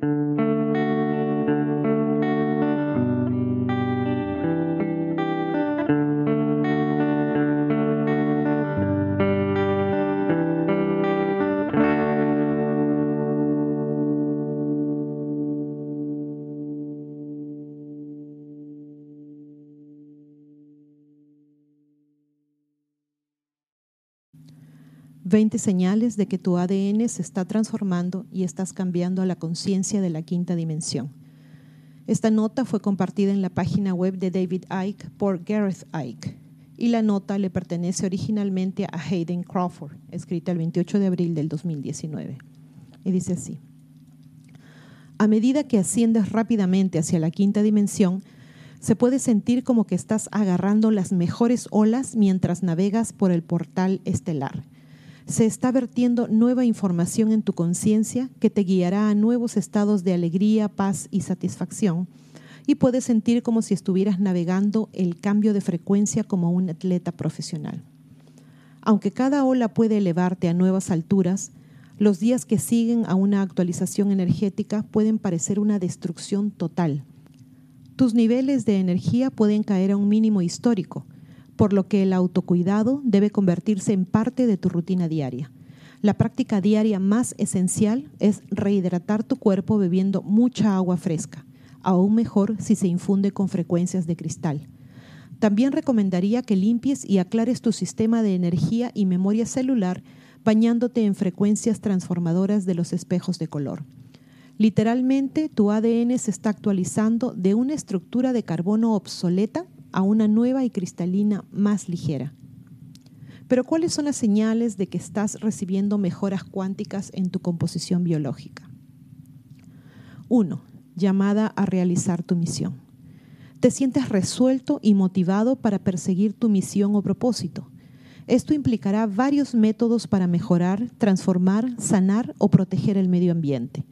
thank you 20 señales de que tu ADN se está transformando y estás cambiando a la conciencia de la quinta dimensión. Esta nota fue compartida en la página web de David Icke por Gareth Icke y la nota le pertenece originalmente a Hayden Crawford, escrita el 28 de abril del 2019. Y dice así, a medida que asciendes rápidamente hacia la quinta dimensión, se puede sentir como que estás agarrando las mejores olas mientras navegas por el portal estelar se está vertiendo nueva información en tu conciencia que te guiará a nuevos estados de alegría, paz y satisfacción. Y puedes sentir como si estuvieras navegando el cambio de frecuencia como un atleta profesional. Aunque cada ola puede elevarte a nuevas alturas, los días que siguen a una actualización energética pueden parecer una destrucción total. Tus niveles de energía pueden caer a un mínimo histórico por lo que el autocuidado debe convertirse en parte de tu rutina diaria. La práctica diaria más esencial es rehidratar tu cuerpo bebiendo mucha agua fresca, aún mejor si se infunde con frecuencias de cristal. También recomendaría que limpies y aclares tu sistema de energía y memoria celular bañándote en frecuencias transformadoras de los espejos de color. Literalmente, tu ADN se está actualizando de una estructura de carbono obsoleta a una nueva y cristalina más ligera. Pero ¿cuáles son las señales de que estás recibiendo mejoras cuánticas en tu composición biológica? 1. Llamada a realizar tu misión. Te sientes resuelto y motivado para perseguir tu misión o propósito. Esto implicará varios métodos para mejorar, transformar, sanar o proteger el medio ambiente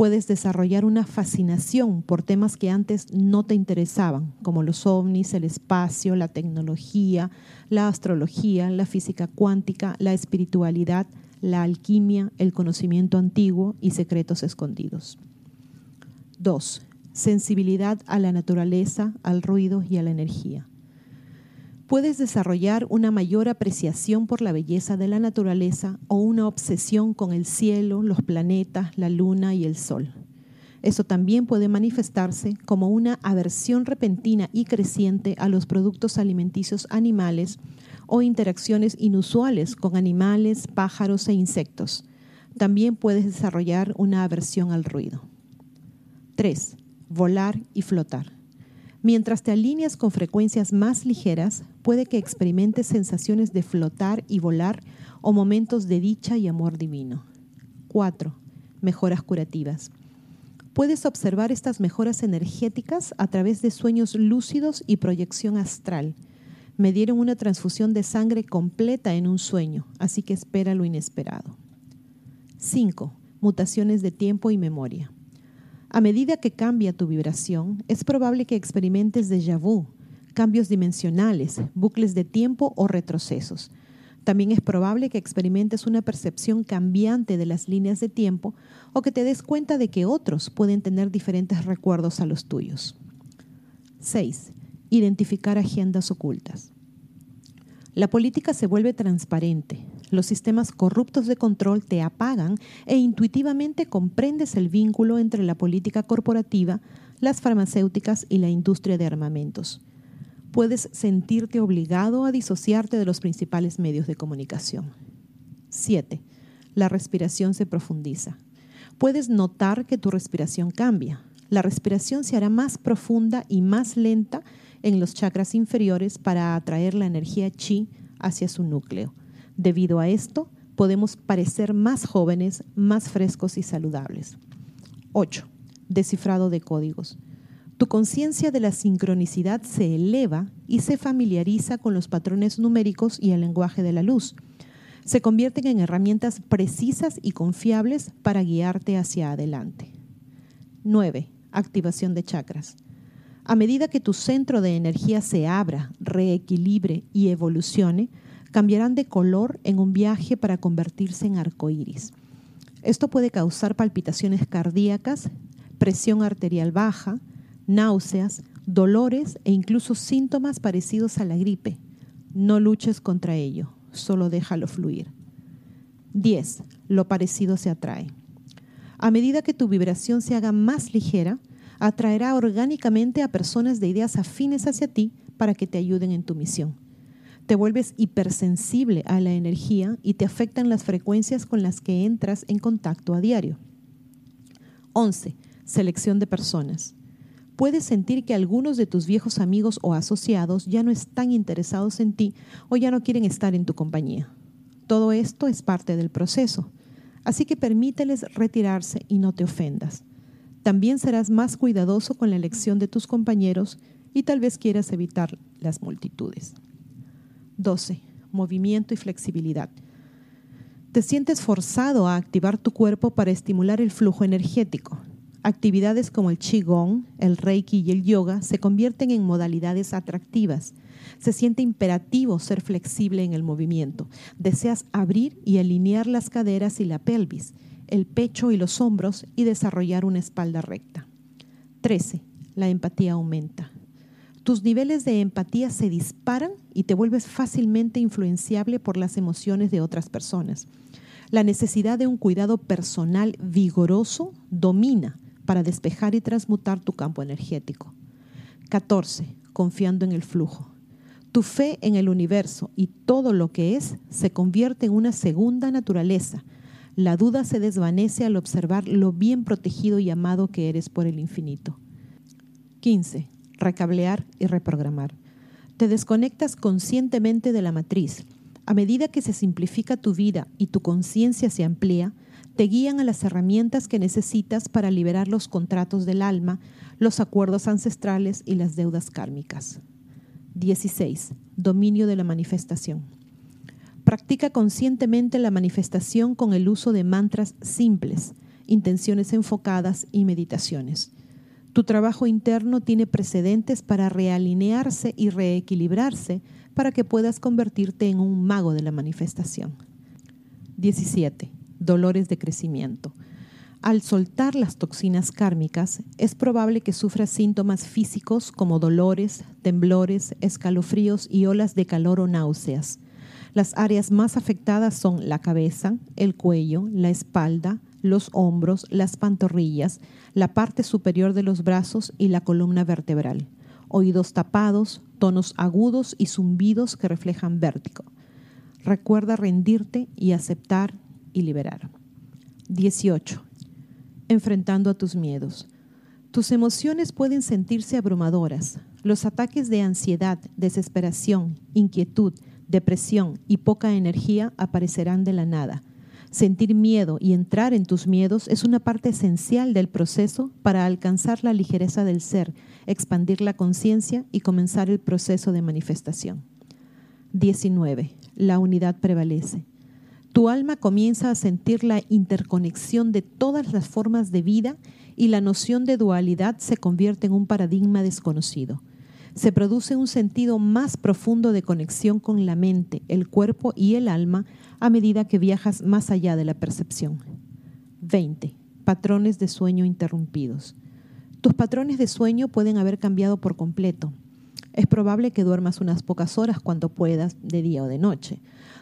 puedes desarrollar una fascinación por temas que antes no te interesaban, como los ovnis, el espacio, la tecnología, la astrología, la física cuántica, la espiritualidad, la alquimia, el conocimiento antiguo y secretos escondidos. 2. Sensibilidad a la naturaleza, al ruido y a la energía puedes desarrollar una mayor apreciación por la belleza de la naturaleza o una obsesión con el cielo, los planetas, la luna y el sol. Eso también puede manifestarse como una aversión repentina y creciente a los productos alimenticios animales o interacciones inusuales con animales, pájaros e insectos. También puedes desarrollar una aversión al ruido. 3. Volar y flotar. Mientras te alineas con frecuencias más ligeras, puede que experimentes sensaciones de flotar y volar o momentos de dicha y amor divino. 4. Mejoras curativas. Puedes observar estas mejoras energéticas a través de sueños lúcidos y proyección astral. Me dieron una transfusión de sangre completa en un sueño, así que espera lo inesperado. 5. Mutaciones de tiempo y memoria. A medida que cambia tu vibración, es probable que experimentes déjà vu, cambios dimensionales, bucles de tiempo o retrocesos. También es probable que experimentes una percepción cambiante de las líneas de tiempo o que te des cuenta de que otros pueden tener diferentes recuerdos a los tuyos. 6. Identificar agendas ocultas. La política se vuelve transparente, los sistemas corruptos de control te apagan e intuitivamente comprendes el vínculo entre la política corporativa, las farmacéuticas y la industria de armamentos. Puedes sentirte obligado a disociarte de los principales medios de comunicación. 7. La respiración se profundiza. Puedes notar que tu respiración cambia. La respiración se hará más profunda y más lenta en los chakras inferiores para atraer la energía chi hacia su núcleo. Debido a esto, podemos parecer más jóvenes, más frescos y saludables. 8. Descifrado de códigos. Tu conciencia de la sincronicidad se eleva y se familiariza con los patrones numéricos y el lenguaje de la luz. Se convierten en herramientas precisas y confiables para guiarte hacia adelante. 9. Activación de chakras. A medida que tu centro de energía se abra, reequilibre y evolucione, cambiarán de color en un viaje para convertirse en arcoíris. Esto puede causar palpitaciones cardíacas, presión arterial baja, náuseas, dolores e incluso síntomas parecidos a la gripe. No luches contra ello, solo déjalo fluir. 10. Lo parecido se atrae. A medida que tu vibración se haga más ligera, atraerá orgánicamente a personas de ideas afines hacia ti para que te ayuden en tu misión. Te vuelves hipersensible a la energía y te afectan las frecuencias con las que entras en contacto a diario. 11. Selección de personas. Puedes sentir que algunos de tus viejos amigos o asociados ya no están interesados en ti o ya no quieren estar en tu compañía. Todo esto es parte del proceso, así que permíteles retirarse y no te ofendas. También serás más cuidadoso con la elección de tus compañeros y tal vez quieras evitar las multitudes. 12. Movimiento y flexibilidad. Te sientes forzado a activar tu cuerpo para estimular el flujo energético. Actividades como el Qigong, el Reiki y el yoga se convierten en modalidades atractivas. Se siente imperativo ser flexible en el movimiento. Deseas abrir y alinear las caderas y la pelvis, el pecho y los hombros y desarrollar una espalda recta. 13. La empatía aumenta. Tus niveles de empatía se disparan y te vuelves fácilmente influenciable por las emociones de otras personas. La necesidad de un cuidado personal vigoroso domina para despejar y transmutar tu campo energético. 14. Confiando en el flujo. Tu fe en el universo y todo lo que es se convierte en una segunda naturaleza. La duda se desvanece al observar lo bien protegido y amado que eres por el infinito. 15. Recablear y reprogramar. Te desconectas conscientemente de la matriz. A medida que se simplifica tu vida y tu conciencia se amplía, te guían a las herramientas que necesitas para liberar los contratos del alma, los acuerdos ancestrales y las deudas kármicas. 16. Dominio de la manifestación. Practica conscientemente la manifestación con el uso de mantras simples, intenciones enfocadas y meditaciones. Tu trabajo interno tiene precedentes para realinearse y reequilibrarse para que puedas convertirte en un mago de la manifestación. 17 dolores de crecimiento. Al soltar las toxinas kármicas, es probable que sufras síntomas físicos como dolores, temblores, escalofríos y olas de calor o náuseas. Las áreas más afectadas son la cabeza, el cuello, la espalda, los hombros, las pantorrillas, la parte superior de los brazos y la columna vertebral. Oídos tapados, tonos agudos y zumbidos que reflejan vértigo. Recuerda rendirte y aceptar y liberar. 18. Enfrentando a tus miedos. Tus emociones pueden sentirse abrumadoras. Los ataques de ansiedad, desesperación, inquietud, depresión y poca energía aparecerán de la nada. Sentir miedo y entrar en tus miedos es una parte esencial del proceso para alcanzar la ligereza del ser, expandir la conciencia y comenzar el proceso de manifestación. 19. La unidad prevalece tu alma comienza a sentir la interconexión de todas las formas de vida y la noción de dualidad se convierte en un paradigma desconocido. Se produce un sentido más profundo de conexión con la mente, el cuerpo y el alma a medida que viajas más allá de la percepción. 20. Patrones de sueño interrumpidos. Tus patrones de sueño pueden haber cambiado por completo. Es probable que duermas unas pocas horas cuando puedas, de día o de noche.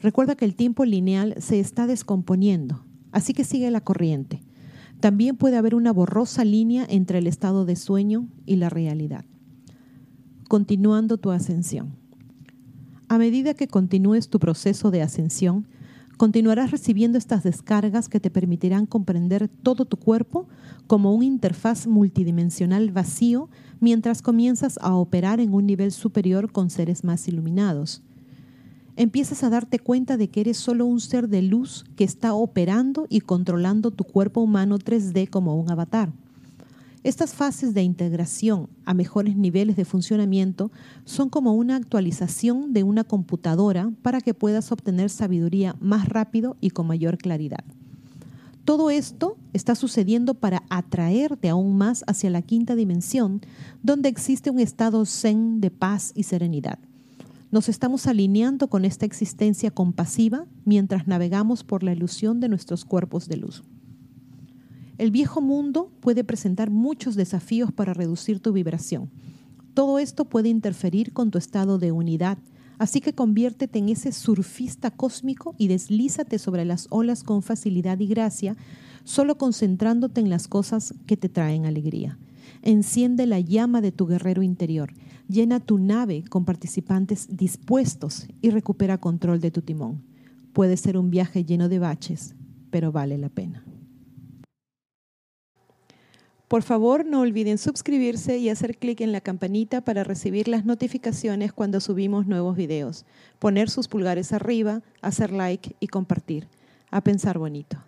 Recuerda que el tiempo lineal se está descomponiendo, así que sigue la corriente. También puede haber una borrosa línea entre el estado de sueño y la realidad. Continuando tu ascensión. A medida que continúes tu proceso de ascensión, continuarás recibiendo estas descargas que te permitirán comprender todo tu cuerpo como un interfaz multidimensional vacío mientras comienzas a operar en un nivel superior con seres más iluminados empiezas a darte cuenta de que eres solo un ser de luz que está operando y controlando tu cuerpo humano 3D como un avatar. Estas fases de integración a mejores niveles de funcionamiento son como una actualización de una computadora para que puedas obtener sabiduría más rápido y con mayor claridad. Todo esto está sucediendo para atraerte aún más hacia la quinta dimensión, donde existe un estado zen de paz y serenidad. Nos estamos alineando con esta existencia compasiva mientras navegamos por la ilusión de nuestros cuerpos de luz. El viejo mundo puede presentar muchos desafíos para reducir tu vibración. Todo esto puede interferir con tu estado de unidad, así que conviértete en ese surfista cósmico y deslízate sobre las olas con facilidad y gracia, solo concentrándote en las cosas que te traen alegría. Enciende la llama de tu guerrero interior, llena tu nave con participantes dispuestos y recupera control de tu timón. Puede ser un viaje lleno de baches, pero vale la pena. Por favor, no olviden suscribirse y hacer clic en la campanita para recibir las notificaciones cuando subimos nuevos videos, poner sus pulgares arriba, hacer like y compartir. A pensar bonito.